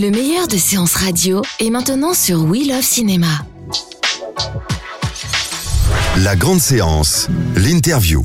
Le meilleur de séances radio est maintenant sur We Love Cinéma. La grande séance, l'interview.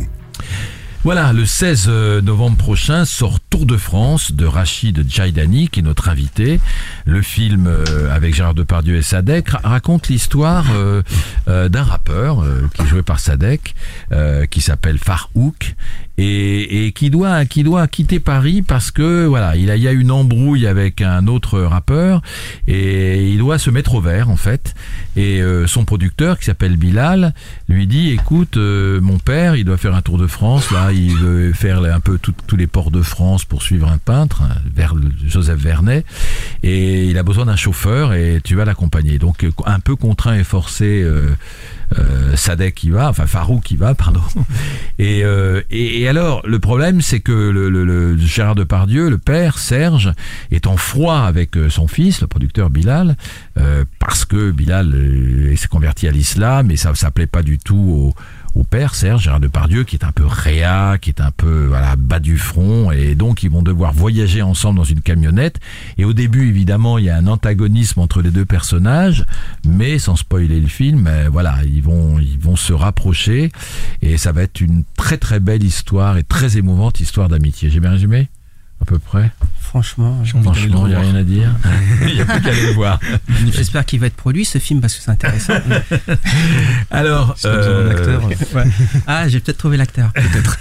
Voilà, le 16 novembre prochain sort Tour de France de Rachid Djaidani, qui est notre invité. Le film euh, avec Gérard Depardieu et Sadek ra- raconte l'histoire euh, euh, d'un rappeur euh, qui est joué par Sadek, euh, qui s'appelle Farouk et, et qui doit qui doit quitter Paris parce que voilà, il a, il y a une embrouille avec un autre rappeur et il doit se mettre au vert en fait. Et euh, son producteur qui s'appelle Bilal lui dit écoute euh, mon père il doit faire un tour de France là il veut faire un peu tous les ports de France pour suivre un peintre hein, vers Joseph Vernet et il a besoin d'un chauffeur et tu vas l'accompagner donc euh, un peu contraint et forcé euh, euh, Sadek y va, enfin Farouk y va, pardon. Et, euh, et, et alors, le problème, c'est que le, le, le Gérard Depardieu, le père, Serge, est en froid avec euh, son fils, le producteur Bilal, euh, parce que Bilal euh, s'est converti à l'islam et ça ça plaît pas du tout au, au père Serge Gérard Depardieu qui est un peu réa, qui est un peu voilà bas du front et donc ils vont devoir voyager ensemble dans une camionnette. Et au début évidemment il y a un antagonisme entre les deux personnages mais sans spoiler le film euh, voilà ils vont ils vont se rapprocher et ça va être une très très belle histoire et très émouvante histoire d'amitié. J'ai bien résumé? À peu près Franchement, euh, franchement il n'y a rien à dire il n'y a plus qu'à aller le voir j'espère qu'il va être produit ce film parce que c'est intéressant. alors euh, Ouais. Ah, j'ai peut-être trouvé l'acteur. Peut-être.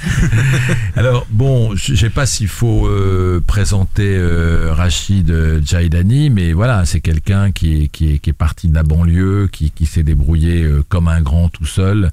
Alors bon, je sais pas s'il faut euh, présenter euh, Rachid Djaidani, mais voilà, c'est quelqu'un qui est, qui, est, qui est parti de la banlieue, qui, qui s'est débrouillé euh, comme un grand tout seul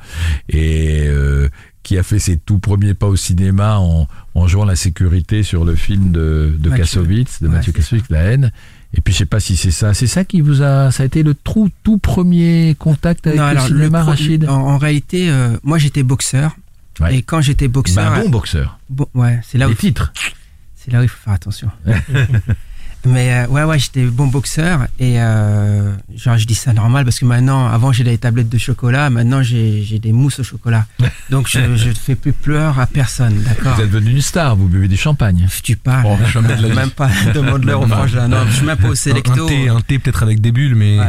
et euh, qui a fait ses tout premiers pas au cinéma en, en jouant la sécurité sur le film de, de. Kassovitz, de Ouais, Mathieu Kassovitz, La haine. Et puis je sais pas si c'est ça, c'est ça qui vous a, ça a été le trou, tout premier contact avec Non, le alors, le cinéma, pro- Rachid? En, en réalité, euh, moi j'étais boxeur. Ouais. Et quand j'étais Bah, boxeur. un bon boxeur. bon, ouais, c'est là où Les titres. C'est là où il faut faire attention. Mais euh, ouais, ouais, j'étais bon boxeur et euh, genre je dis ça normal parce que maintenant, avant j'ai des tablettes de chocolat, maintenant j'ai j'ai des mousses au chocolat. Donc je je ne fais plus pleurer à personne, d'accord Vous êtes devenu une star, vous buvez du champagne. Tu parles, Oh, jamais de la même pas demande-leur au frangin. Non, je suis même pas au Un, sélecto. un thé, un thé peut-être avec des bulles, mais Ouais.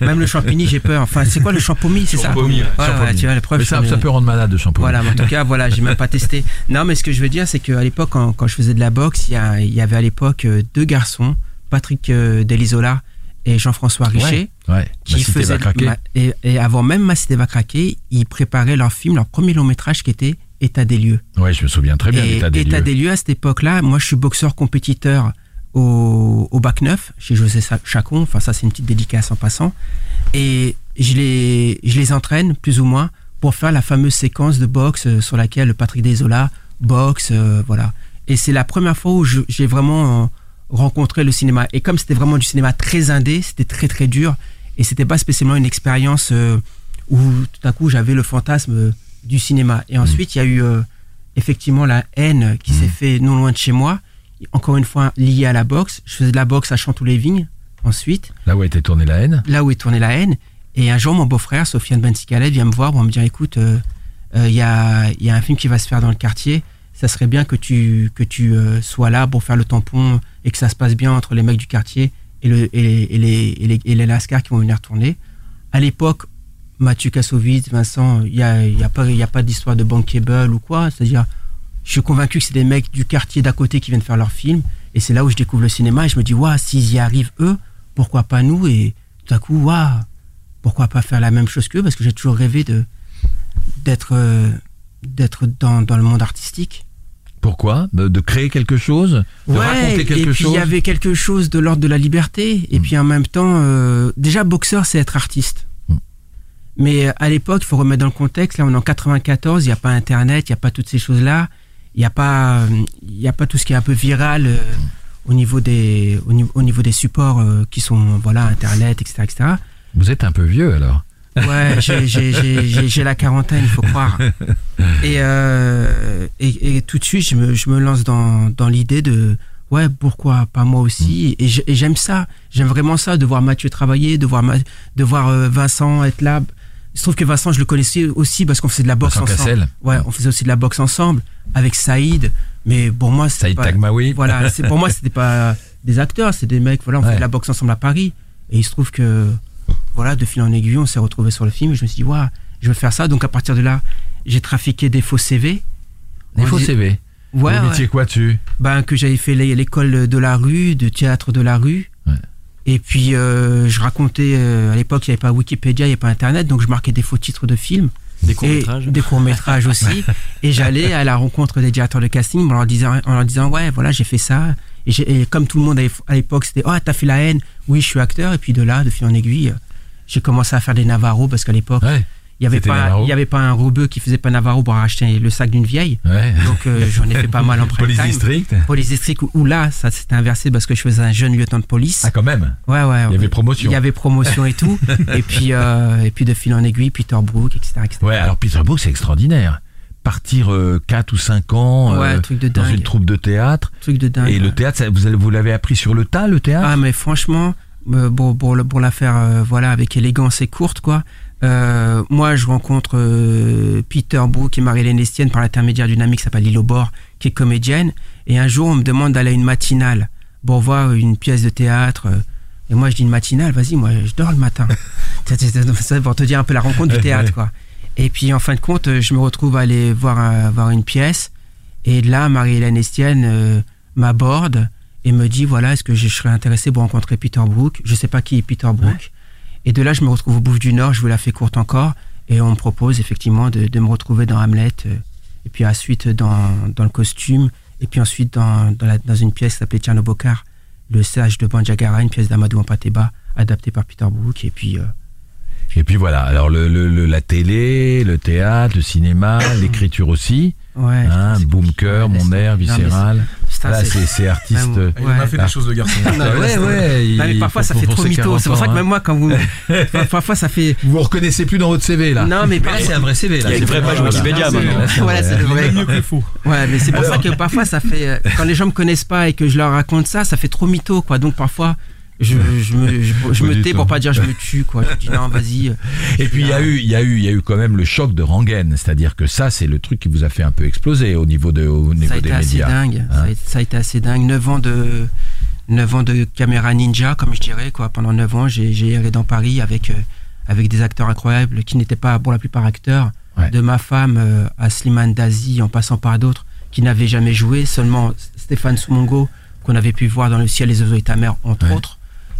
Même le champigny, j'ai peur. Enfin, c'est quoi le champomis, c'est ça ouais. Ouais, Champomis. tu vois, la preuve. Mais je ça, ça peut rendre malade de shampoing. Voilà, mais en tout cas, voilà, j'ai même pas testé. Non, mais ce que je veux dire, c'est qu'à l'époque, quand, quand je faisais de la boxe, il y, y avait à l'époque euh, deux garçons, Patrick euh, Delisola et Jean-François Richet, Ouais. qui Ma faisaient va craquer. ma- et, et avant même Ma Cité va craquer, ils préparaient leur film, leur premier long métrage qui était État des lieux. Ouais, je me souviens très bien et l'état des lieux. à cette époque-là, moi, je suis boxeur compétiteur au, au bac 9 chez José Chacon. Enfin, ça, c'est une petite dédicace en passant. Et je les, je les entraîne, plus ou moins, pour faire la fameuse séquence de boxe euh, sur laquelle Patrick Desola boxe, euh, voilà. Et c'est la première fois où j'ai vraiment rencontré le cinéma. Et comme c'était vraiment du cinéma très indé, c'était très très dur. Et c'était pas spécialement une expérience euh, où tout à coup j'avais le fantasme euh, du cinéma. Et ensuite, il y a eu euh, effectivement la haine qui s'est fait non loin de chez moi. Encore une fois, liée à la boxe. Je faisais de la boxe à Chantou-les-Vignes ensuite Là où a été tournée la haine. là où est tournée la haine. Et un jour, mon beau-frère, Sofiane Bensikalet, vient me voir pour me dire écoute, il y, a, y a un film qui va se faire dans le quartier. Ça serait bien que tu, que tu sois là pour faire le tampon et que ça se passe bien entre les mecs du quartier et, le, et, les, et, les, et, les, et les lascars qui vont venir tourner. À l'époque, Mathieu Kassovitz, Vincent, il n'y a, y a pas, a pas d'histoire de bankable ou quoi. C'est-à-dire, je suis convaincu que c'est des mecs du quartier d'à côté qui viennent faire leur film. Et c'est là où je découvre le cinéma et je me dis, waouh, s'ils y arrivent eux, pourquoi pas nous? Et tout à coup, waouh, pourquoi pas faire la même chose qu'eux? Parce que j'ai toujours rêvé euh, d'être dans, dans le monde artistique. Pourquoi de, créer quelque chose De raconter et quelque puis chose il y avait quelque chose de l'ordre de la liberté. Et Mm. puis en même temps, euh, déjà boxeur, c'est être artiste. Mm. Mais à l'époque, il faut remettre dans le contexte. Là, on est en 94, il n'y a pas Internet, il n'y a pas toutes ces choses-là. Il n'y a pas, y a pas tout ce qui est un peu viral euh, au niveau des, au niveau, au niveau des supports euh, qui sont, voilà, Internet, etc., etc. Vous êtes un peu vieux alors. Ouais, j'ai- la quarantaine, il faut croire. Et, euh, et, et tout de suite, je me, je me lance dans, dans l'idée de, ouais, pourquoi pas moi aussi? Et j'ai- et j'aime ça, j'aime vraiment ça, de voir Mathieu travailler, de voir, Ma- de voir euh, Vincent être là. Il se trouve que Vincent, je le connaissais aussi parce qu'on faisait de la boxe Vincent ensemble. Cassel. Ouais, on faisait aussi de la boxe ensemble avec Saïd. Mais pour moi, c'était Saïd pas- Tagmaoui. Voilà, pour moi, c'était pas des acteurs, c'est des mecs. Voilà, on Ouais. fait de la boxe ensemble à Paris. Et il se trouve que, voilà, de fil en aiguille, on s'est retrouvés sur le film. Et je me suis dit, waouh, je veux faire ça. Donc à partir de là, j'ai trafiqué des faux CV. Des On faux dit- CV. Ouais, ouais. mettiez quoi dessus? Ben, que j'avais fait l'é- l'école de la rue, de théâtre de la rue. Ouais. Et puis, euh, je racontais, euh, à l'époque, il n'y avait pas Wikipédia, il n'y avait pas Internet, donc je marquais des faux titres de films. Des Et courts-métrages. Des courts-métrages aussi. et j'allais à la rencontre des directeurs de casting en leur disant, en leur disant ouais, voilà, j'ai fait ça. Et, et comme tout le monde à l'époque, c'était, oh, t'as fait la haine. Oui, je suis acteur. Et puis de là, de fil en aiguille, euh, j'ai commencé à faire des Navarro parce qu'à l'époque, Ouais. il n'y avait, pas- Navarro. il y avait pas un robeux qui faisait pas Navarro pour racheter le sac d'une vieille. Ouais. Donc euh, j'en ai fait pas mal en prime Police. District. Police District où, où là, ça s'était inversé parce que je faisais un jeune lieutenant de police. Ah quand même. Ouais, ouais. Il y avait promotion. Il y avait promotion et tout. et puis, euh, et puis de fil en aiguille, Peter Brook, etc. etc. Ouais, alors Peter Brook, c'est extraordinaire. Partir 4 ou 5 ans Ouais, euh, truc de dans une troupe de théâtre. Truc de dingue. Et le théâtre, ça, vous, avez- vous l'avez appris sur le tas, le théâtre? Ah, mais franchement, euh, bon, pour, le- pour la faire euh, voilà, avec élégance et courte, quoi. euh, moi, je rencontre euh, Peter Brook et Marie-Hélène Estienne par l'intermédiaire d'une amie qui s'appelle Lilo Bord, qui est comédienne. Et un jour, on me demande d'aller à une matinale pour voir une pièce de théâtre. euh, Et moi, je dis une matinale, vas-y, moi, je dors le matin. C'est- pour te dire un peu la rencontre du théâtre, quoi. Et puis, en fin de compte, euh, je me retrouve à aller voir, un- voir une pièce. Et là, Marie-Hélène Estienne euh, m'aborde et me dit voilà, est-ce que je serais intéressé pour rencontrer Peter Brook? Je sais pas qui est Peter Brook. Et de là, je me retrouve au Bouffe du Nord, je vous la fais courte encore. Et on me propose effectivement de, de me retrouver dans Hamlet. euh, et puis ensuite dans, dans le costume. Et puis ensuite dans, dans, la- dans une pièce qui s'appelait Tcherno Bokar, Le sage de Bandiagara, une pièce d'Amadou Ampateba, adaptée par Peter Brook. Et puis. euh, Et puis voilà, alors le, le- le- la télé, le théâtre, le cinéma, l'écriture aussi. ouais. Hein, c'est boom compliqué. cœur, Ouais, mon air, viscéral. C'est- Là, c'est- c'est c'est artiste. Ouais, Il en a fait Ah. des choses de garçon. ouais, ouais. il- Non, mais parfois faut- ça fait trop mytho. 40 C'est pour ça que même hein. moi, quand vous. parfois ça fait. Vous vous reconnaissez plus dans votre CV là. Non, mais Ah, parfois- c'est un vrai CV là. Il y a une vraie page. Wikipédia, Voilà, maintenant. c'est Voilà, vrai. c'est le vrai. mieux que le faux. Ouais, mais c'est pour ça que parfois ça fait. euh, Quand les gens me connaissent pas et que je leur raconte ça, ça fait trop mytho, quoi. Donc parfois, je, je me, je, me tais pour pas dire je me tue, quoi. Je dis non, vas-y. euh, Et puis il y a eu, il y a eu, il y a eu quand même le choc de Rangen, c'est-à-dire que ça, c'est le truc qui vous a fait un peu exploser au niveau de, au Ça niveau a été des assez médias. dingue. Hein Ça, a, ça a été assez dingue. 9 ans de. 9 ans de caméra ninja, comme je dirais, quoi. Pendant 9 ans, j'ai j'ai erré dans Paris avec, euh, avec des acteurs incroyables qui n'étaient pas, pour la plupart, acteurs. Ouais. De ma femme euh, à Slimane Dazi, en passant par d'autres, qui n'avaient jamais joué, seulement Stéphane Soumongo, qu'on avait pu voir dans Le ciel, les oiseaux et ta mère, entre Ouais. autres.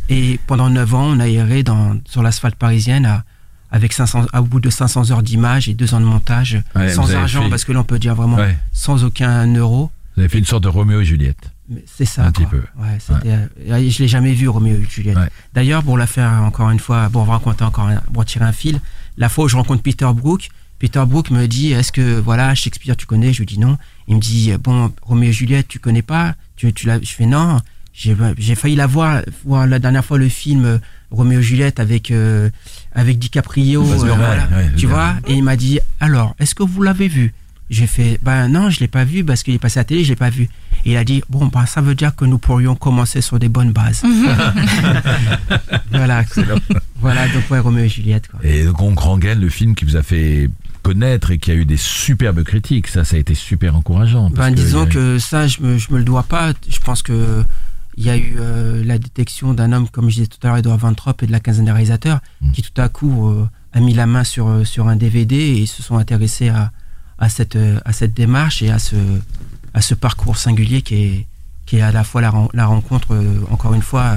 Et pendant 9 ans, on a erré dans, sur l'asphalte parisienne à, avec 500, à, au bout de 500 heures d'image et 2 ans de montage, Ouais, sans argent, fait- parce que là, on peut dire vraiment Ouais. sans aucun euro. Vous avez fait une sorte de Roméo et Juliette. C'est ça. Un quoi. petit peu. Ouais, c'était, euh, Je l'ai jamais vu, Roméo et Juliette. Ouais. D'ailleurs, pour la faire encore une fois, pour raconter encore, un- pour tirer un fil, la fois où je rencontre Peter Brook, Peter Brook me dit Est-ce que, voilà, Shakespeare, tu connais? Je lui dis non. Il me dit Bon, Roméo et Juliette, tu connais pas? Tu, tu. Je fais non. J'ai, j'ai failli la voir, voir la dernière fois le film euh, Roméo et Juliette avec, euh, avec DiCaprio. Euh, voilà. ouais, tu vois? Et il m'a dit Alors, est-ce que vous l'avez vu? J'ai fait Ben non, je l'ai pas vu parce qu'il est passé à la télé, je l'ai pas vu. Et il a dit Bon, ben, ça veut dire que nous pourrions commencer sur des bonnes bases. voilà. Voilà, donc ouais, Roméo et Juliette. Quoi. Et donc Rangen, le film qui vous a fait connaître et qui a eu des superbes critiques, ça, ça a été super encourageant. parce Ben, que disons a- que ça, je me, je me le dois pas. Je pense que il y a eu euh, la détection d'un homme, comme je disais tout à l'heure, Edouard Van Trop et de la quinzaine des réalisateurs, Mm. qui tout à coup euh, a mis la main sur, euh, sur un DVD et se sont intéressés à, à, cette, à cette démarche et à ce, à ce parcours singulier qui est, qui est à la fois la, ren- la rencontre, euh, encore une fois,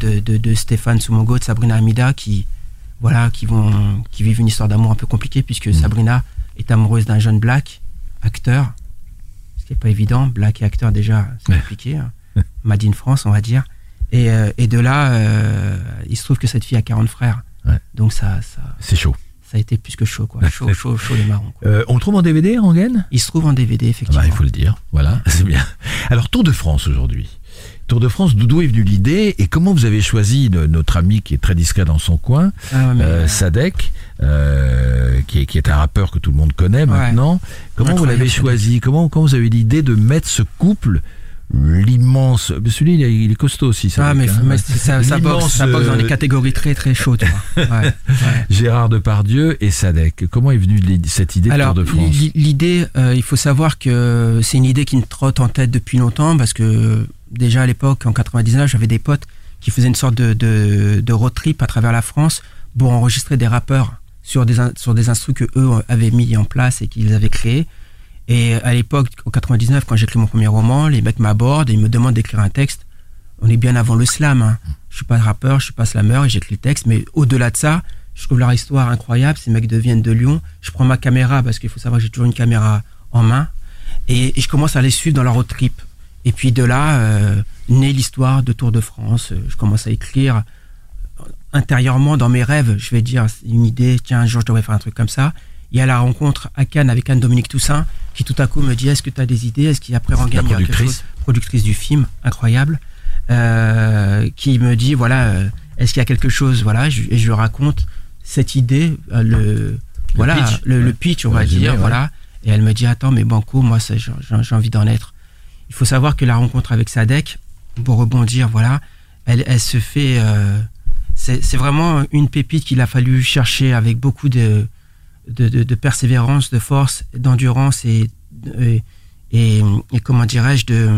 de, de, de Stéphane Soumongo, de Sabrina Amida, qui, voilà, qui, vont, qui vivent une histoire d'amour un peu compliquée, puisque Sabrina est amoureuse d'un jeune black, acteur, ce qui n'est pas évident. Black et acteur, déjà, c'est Ouais. compliqué. Hein. Made in France, on va dire. Et, euh, et de là, euh, il se trouve que cette fille a 40 frères. Ouais. Donc ça, ça, C'est chaud. ça a été plus que chaud, quoi. Chaud, chaud, chaud les marrons. quoi. Euh, on le trouve en DVD, Rangen? Il se trouve en DVD, Ah effectivement. bah, il faut le dire, voilà, c'est bien. Alors Tour de France aujourd'hui. Tour de France, d'où est venue l'idée et comment vous avez choisi no- notre ami qui est très discret dans son coin, Ah, mais, euh, Sadek, euh, qui, est, qui est un rappeur que tout le monde connaît maintenant. Comment vous l'avez choisi? Comment, comment vous avez eu l'idée de mettre ce couple, l'immense... Celui-là, il est- il est costaud aussi, Ah, Sadek, mais, hein. ça, ça boxe, ça dans des euh, catégories très très chaudes. Ouais, ouais. Gérard Depardieu et Sadek. Comment est venue cette idée de Alors, Tour de France l'i- l'idée, euh, il faut savoir que c'est une idée qui me trotte en tête depuis longtemps parce que déjà à l'époque, en 99, j'avais des potes qui faisaient une sorte de, de, de road trip à travers la France pour enregistrer des rappeurs sur des, sur des instrus que eux avaient mis en place et qu'ils avaient créés. Et à l'époque, en 99, quand j'écris mon premier roman, les mecs m'abordent et ils me demandent d'écrire un texte. On est bien avant le slam. Hein. Je suis pas rappeur, je suis pas slammer et j'écris le texte. Mais au-delà de ça, je trouve leur histoire incroyable. Ces mecs deviennent de Lyon. Je prends ma caméra parce qu'il faut savoir que j'ai toujours une caméra en main. Et, je commence à les suivre dans leur road trip. Et puis de là, euh, naît l'histoire de Tour de France. Euh, Je commence à écrire intérieurement dans mes rêves. Je vais dire une idée, tiens, un jour je devrais faire un truc comme ça. Il y a la rencontre à Cannes avec Anne-Dominique Toussaint qui tout à coup me dit est-ce que tu as des idées? Est-ce qu'il y a après y a quelque productrice. chose? Productrice du film, incroyable, euh, qui me dit voilà, euh, est-ce qu'il y a quelque chose? Voilà, je- et je raconte cette idée, euh, le, voilà, pitch. le, pitch, on va dire, ouais. voilà. Et elle me dit attends, mais Banco, moi, j'ai envie d'en être. Il faut savoir que la rencontre avec Sadek, pour rebondir, voilà, elle, elle se fait. euh, c'est c'est vraiment une pépite qu'il a fallu chercher avec beaucoup de, de, de- de persévérance, de force, d'endurance et, et, et, et comment dirais-je, de,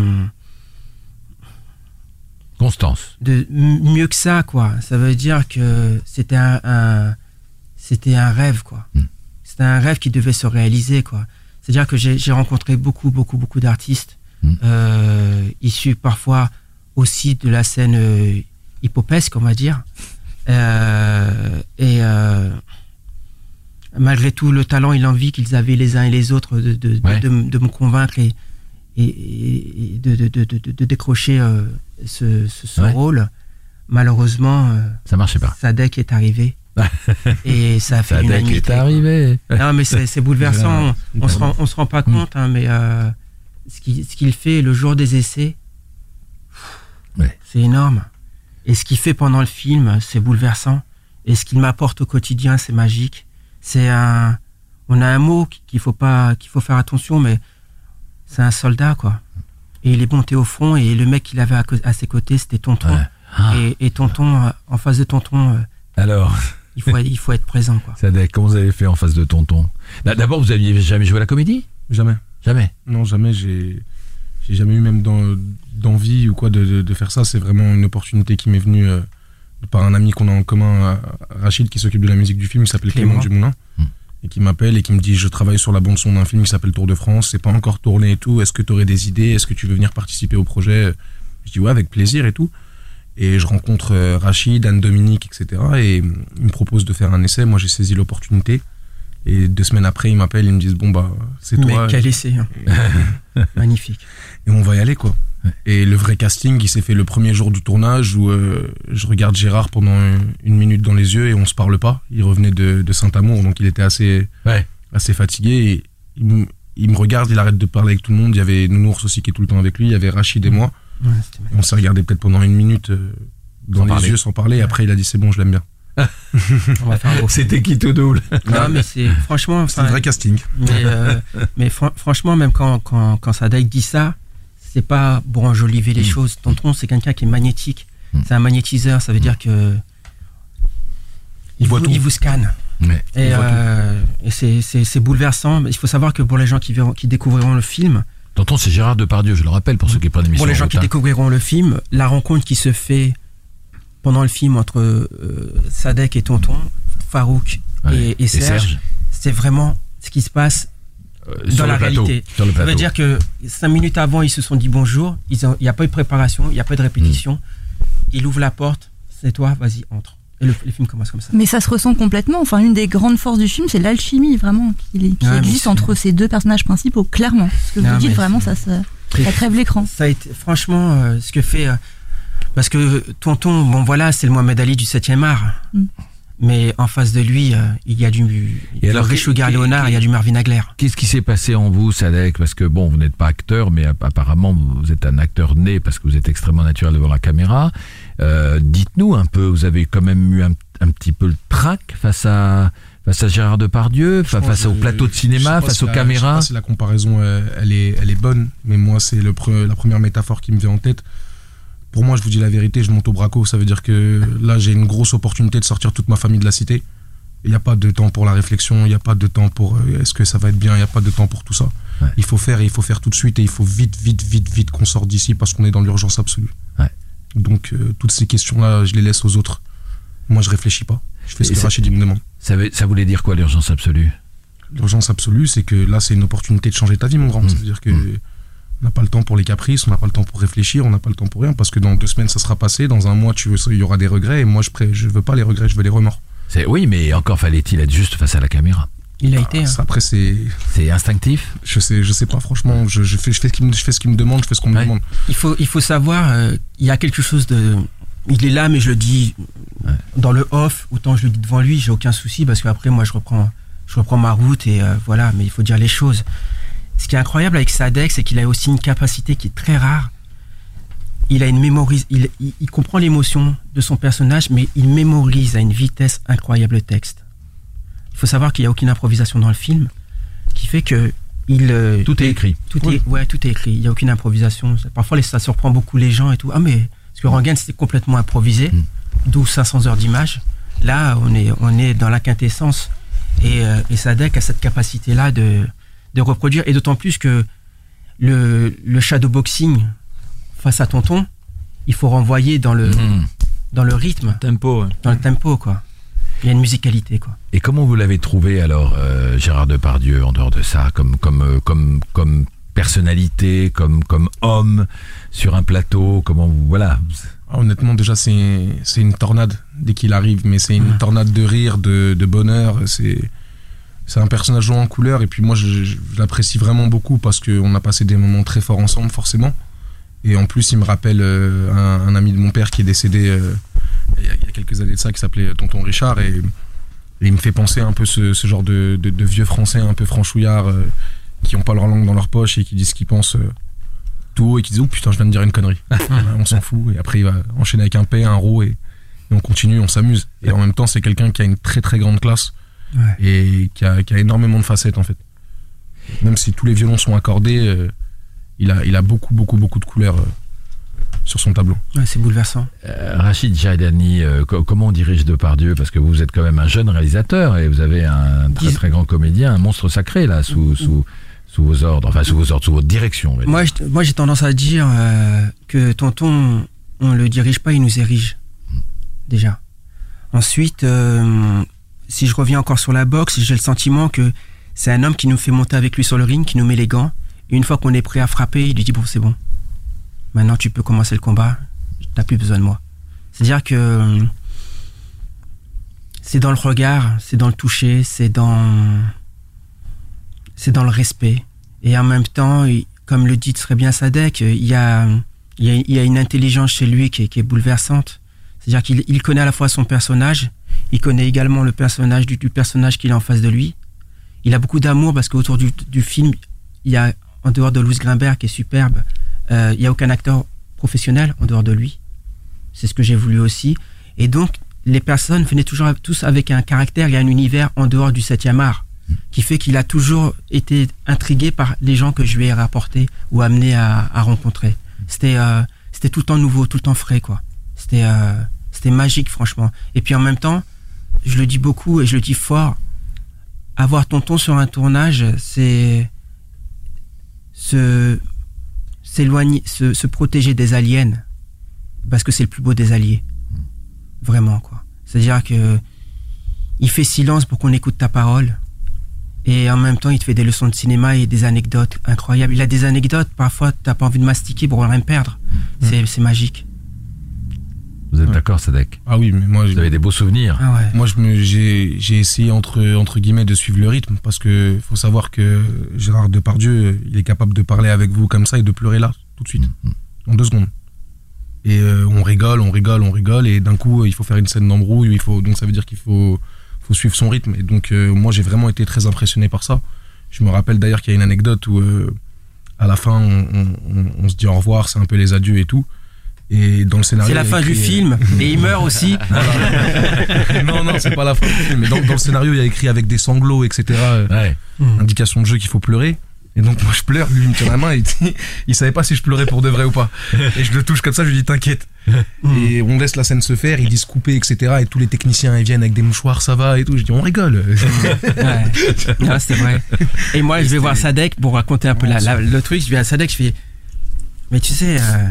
Constance. de mieux que ça, quoi. Ça veut dire que c'était un, un- c'était un rêve, quoi. Hmm. C'était un rêve qui devait se réaliser, quoi. C'est-à-dire que j'ai j'ai rencontré beaucoup, beaucoup, beaucoup d'artistes Hmm. euh, issus parfois aussi de la scène euh, hippopesque, on va dire. Euh, et euh, malgré tout le talent et l'envie qu'ils avaient les uns et les autres de, de, de- Ouais. de me convaincre et, et, et de, de, de, de- de décrocher euh, ce, ce, ce Ouais. rôle, malheureusement, euh, Ça marchait pas. Sadek est arrivé. et ça a fait Sadek l'unanimité, est arrivé. Non, mais c'est c'est bouleversant. On, on se rend, on se rend pas compte, hein, mais euh, ce qu'il ce qu'il fait le jour des essais, Ouais. c'est énorme. Et ce qu'il fait pendant le film, c'est bouleversant. Et ce qu'il m'apporte au quotidien, c'est magique. C'est un, on a un mot qu'il faut pas, qu'il faut faire attention, mais c'est un soldat, quoi. Et il est monté au front et le mec qu'il avait à, ses côtés, c'était Tonton. Ouais. Ah. Et, et Tonton, euh, en face de Tonton, euh, Alors, il faut, il faut être présent, quoi. Sadek, comment vous avez fait en face de Tonton? Là, D'abord, vous aviez jamais joué à la comédie? Jamais. Jamais? Non, jamais. J'ai j'ai jamais eu même d'envie ou quoi de, de- de faire ça. C'est vraiment une opportunité qui m'est venue euh, par un ami qu'on a en commun, Rachid, qui s'occupe de la musique du film, qui s'appelle Clément. Dumoulin. Hmm. Et qui m'appelle et qui me dit Je travaille sur la bande-son d'un film qui s'appelle Tour de France. C'est pas encore tourné et tout. Est-ce que tu aurais des idées? Est-ce que tu veux venir participer au projet? Je dis Ouais, avec plaisir et tout. Et je rencontre euh, Rachid, Anne-Dominique, etc. Et euh, il me propose de faire un essai. Moi, j'ai saisi l'opportunité. Et deux semaines après, ils m'appellent, ils me disent Bon, bah, c'est Mais toi. quel essai, hein. Magnifique. et on va y aller quoi. Et le vrai casting, il s'est fait le premier jour du tournage où euh, je regarde Gérard pendant une, minute dans les yeux et on se parle pas. Il revenait de, de Saint-Amour, donc il était assez, Ouais. assez fatigué. Et il, me- il me regarde, il arrête de parler avec tout le monde. Il y avait Nounours aussi qui est tout le temps avec lui. Il y avait Rachid et moi. Ouais, c'était Et on s'est regardé peut-être pendant une minute euh, dans Sans les parler. yeux sans parler. Et après, il a dit c'est bon, je l'aime bien. On va faire un beau film. C'était qui tout double Non, mais c'est franchement. C'est un vrai casting. Mais, euh, mais franchement, même quand, quand, quand Sadek dit ça, c'est pas pour enjoliver les Mm. choses. Tonton, c'est quelqu'un qui est magnétique. Mm. C'est un magnétiseur. Ça veut dire que. Il voit vous, tout. il vous scanne. Et, Il euh, et c'est- bouleversant. Il faut savoir que pour les gens qui, verront, qui découvriront le film, Tonton, c'est Gérard Depardieu, je le rappelle, pour ceux qui prennent l'émission. pour les en gens qui découvriront le film, la rencontre qui se fait pendant le film entre euh, Sadek et Tonton, Farouk Ouais. et, et Serge, c'est vraiment ce qui se passe dans sur la plateau. réalité. Sur le Ça veut dire que cinq minutes avant, ils se sont dit bonjour. Il n'y a pas eu de préparation, il n'y a pas de répétition. Il ouvre la porte, c'est toi, vas-y, entre. Et le, le film commence comme ça. Mais ça se ressent complètement. Enfin, une des grandes forces du film, c'est l'alchimie vraiment qui, qui Ouais, mais existe entre ces deux personnages principaux, clairement. Ce que Non, vous dites, vraiment, ça, crève l'écran. Ça a été, franchement, euh, ce que fait. euh, parce que Tonton, bon voilà, c'est le Mohamed Ali du 7e art. Mm. Mais en face de lui, euh, il y a du, Et du alors, Richelieu qui- Léonard, qui- il y a du Marvin Hagler. Qu'est-ce qui s'est passé en vous, Sadek? Parce que bon, vous n'êtes pas acteur, mais app- apparemment vous êtes un acteur né parce que vous êtes extrêmement naturel devant la caméra. Euh, Dites-nous un peu, vous avez quand même eu un, un petit peu le trac face à face à Gérard Depardieu, fa- face au plateau de cinéma, face si aux la- Je sais caméras. pas si la comparaison, elle, est, elle est bonne, mais moi, c'est le pre- la première métaphore qui me vient en tête. Pour moi, je vous dis la vérité, je monte au braco. Ça veut dire que là, j'ai une grosse opportunité de sortir toute ma famille de la cité. Il n'y a pas de temps pour la réflexion, il n'y a pas de temps pour euh, est-ce que ça va être bien, il n'y a pas de temps pour tout ça. Ouais. Il faut faire et il faut faire tout de suite et il faut vite, vite, vite, vite qu'on sorte d'ici parce qu'on est dans l'urgence absolue. Ouais. Donc, euh, toutes ces questions-là, je les laisse aux autres. Moi, je réfléchis pas. Je fais ce Et que Rachid me demande. Ça, veut- ça voulait dire quoi l'urgence absolue? L'urgence absolue, c'est que là, c'est une opportunité de changer ta vie, mon grand. Mm. Ça veut dire que Mm. On n'a pas le temps pour les caprices, on n'a pas le temps pour réfléchir, on n'a pas le temps pour rien, parce que dans deux semaines, ça sera passé, dans un mois, tu veux, il y aura des regrets, et moi, je, pré- je veux pas les regrets, je veux les remords. C'est oui, mais encore fallait-il être juste face à la caméra. Il a été. Ah, hein. ça, après, c'est, C'est instinctif. je sais, je sais pas, franchement, je, je fais, je fais ce qu'il me, je fais ce qu'il me demande, je fais ce qu'on me demande. Il faut, il faut savoir, euh, il y a quelque chose de. Il est là, mais je le dis dans le off, autant je le dis devant lui, j'ai aucun souci, parce qu'après, moi, je reprends, je reprends ma route, et euh, voilà, mais il faut dire les choses. Ce qui est incroyable avec Sadek, c'est qu'il a aussi une capacité qui est très rare. Il a une mémorise, il, il, il comprend l'émotion de son personnage, mais il mémorise à une vitesse incroyable le texte. Il faut savoir qu'il n'y a aucune improvisation dans le film, qui fait que il, euh, Tout est il- écrit. tout est, ouais, tout est écrit. Il n'y a aucune improvisation. Parfois, ça surprend beaucoup les gens et tout. Ah, mais parce que Rangan, c'était complètement improvisé, Mm. d'où 500 heures d'image. Là, on est, on est dans la quintessence. Et, euh, et Sadek a cette capacité-là de, de reproduire. Et d'autant plus que le, le shadowboxing face à Tonton, il faut renvoyer dans le, Mhm. dans le rythme, Tempo. ouais. dans le tempo, quoi. Il y a une musicalité, quoi. Et comment vous l'avez trouvé alors, euh, Gérard Depardieu, en dehors de ça, comme comme euh, comme comme personnalité, comme comme homme sur un plateau, comment vous voilà. Ah, honnêtement, déjà, c'est, c'est une tornade dès qu'il arrive, mais c'est une Ouais. tornade de rire, de, de bonheur. C'est, c'est un personnage jouant en couleur, et puis moi, je, je- je l'apprécie vraiment beaucoup parce qu'on a passé des moments très forts ensemble, forcément. Et en plus, il me rappelle euh, un, un ami de mon père qui est décédé euh, il, y a, il y a quelques années de ça, qui s'appelait Tonton Richard, et, et il me fait penser un peu ce, ce genre de, de- de vieux français un peu franchouillards euh, qui ont pas leur langue dans leur poche et qui disent ce qu'ils pensent. tout haut et qui disent oh putain je viens de dire une connerie on s'en fout et après il va enchaîner avec un P un et, et on continue on s'amuse et en même temps c'est quelqu'un qui a une très très grande classe Ouais. et qui a, qui a énormément de facettes en fait même si tous les violons sont accordés euh, il a il a beaucoup beaucoup beaucoup de couleurs euh, sur son tableau Ouais, c'est bouleversant. Euh, Rachid Jaidani, euh, co- comment on dirige Depardieu? Parce que vous êtes quand même un jeune réalisateur et vous avez un très Dis- très grand comédien, un monstre sacré là sous sous sous vos ordres, enfin sous vos ordres, sous votre direction. Moi, je- moi, j'ai tendance à dire euh, que tonton, on le dirige pas, il nous érige. Déjà. Ensuite, euh, si je reviens encore sur la boxe, j'ai le sentiment que c'est un homme qui nous fait monter avec lui sur le ring, qui nous met les gants. Et une fois qu'on est prêt à frapper, il lui dit bon, c'est bon. Maintenant, tu peux commencer le combat. T'as plus besoin de moi. C'est-à-dire que euh, c'est dans le regard, c'est dans le toucher, c'est dans c'est dans le respect. Et en même temps, comme le dit très bien Sadek, il y a, il y a, une intelligence chez lui qui est, bouleversante. C'est-à-dire qu'il il connaît à la fois son personnage, il connaît également le personnage du, personnage qu'il a en face de lui. Il a beaucoup d'amour parce qu'autour du, du film, il y a, en dehors de Louis Grimbert qui est superbe, euh, il y a aucun acteur professionnel en dehors de lui. C'est ce que j'ai voulu aussi. Et donc, les personnes venaient toujours tous avec un caractère et un univers en dehors du 7e art qui fait qu'il a toujours été intrigué par les gens que je lui ai rapportés ou amenés à, rencontrer. C'était euh, c'était tout le temps nouveau, tout le temps frais, quoi. C'était euh, c'était magique, franchement. Et puis en même temps, je le dis beaucoup et je le dis fort, avoir tonton sur un tournage, c'est se s'éloigner, se, se protéger des aliens, parce que c'est le plus beau des alliés. Vraiment, quoi. C'est-à-dire que il fait silence pour qu'on écoute ta parole. Et en même temps, il te fait des leçons de cinéma et des anecdotes incroyables. Il a des anecdotes, parfois, t'as pas envie de mastiquer pour rien perdre. C'est, c'est magique. Vous êtes Ouais. d'accord, Sadek ah oui mais moi Vous avez des beaux souvenirs. Ah ouais. Moi, je me, j'ai, j'ai essayé entre, entre guillemets de suivre le rythme parce que faut savoir que Gérard Depardieu, il est capable de parler avec vous comme ça et de pleurer là, tout de suite, en deux secondes. Et euh, on rigole, on rigole, on rigole. Et d'un coup, il faut faire une scène d'embrouille. Il faut, donc ça veut dire qu'il faut, faut suivre son rythme. Et donc, euh, moi, j'ai vraiment été très impressionné par ça. Je me rappelle d'ailleurs qu'il y a une anecdote où, euh, à la fin, on, on- on se dit au revoir, c'est un peu les adieux et tout. Et dans le scénario. C'est la fin du écrit, euh, film et il meurt aussi. non, non, c'est pas la fin du film. Mais dans, dans le scénario, il y a écrit avec des sanglots, etc. euh, Ouais. Indication de jeu qu'il faut pleurer. Et donc moi je pleure, lui il me tient la main et il, dit- il savait pas si je pleurais pour de vrai ou pas. Et je le touche comme ça, je lui dis t'inquiète. Et on laisse la scène se faire, ils disent couper, etc. Et tous les techniciens ils viennent avec des mouchoirs, ça va et tout. Je dis on rigole. Ouais. Non, c'est vrai. Et moi, je vais voir Sadek pour raconter un peu la- la- le truc. Je vais à Sadek, je fais, mais tu sais, euh,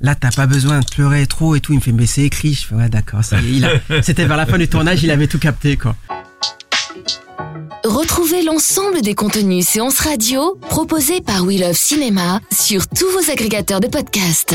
là, t'as pas besoin de pleurer trop et tout. Il me fait, mais c'est écrit. Je fais, ouais, d'accord. C'était vers la fin du tournage, il avait tout capté, quoi. Retrouvez l'ensemble des contenus séances radio proposés par We Love Cinéma sur tous vos agrégateurs de podcasts.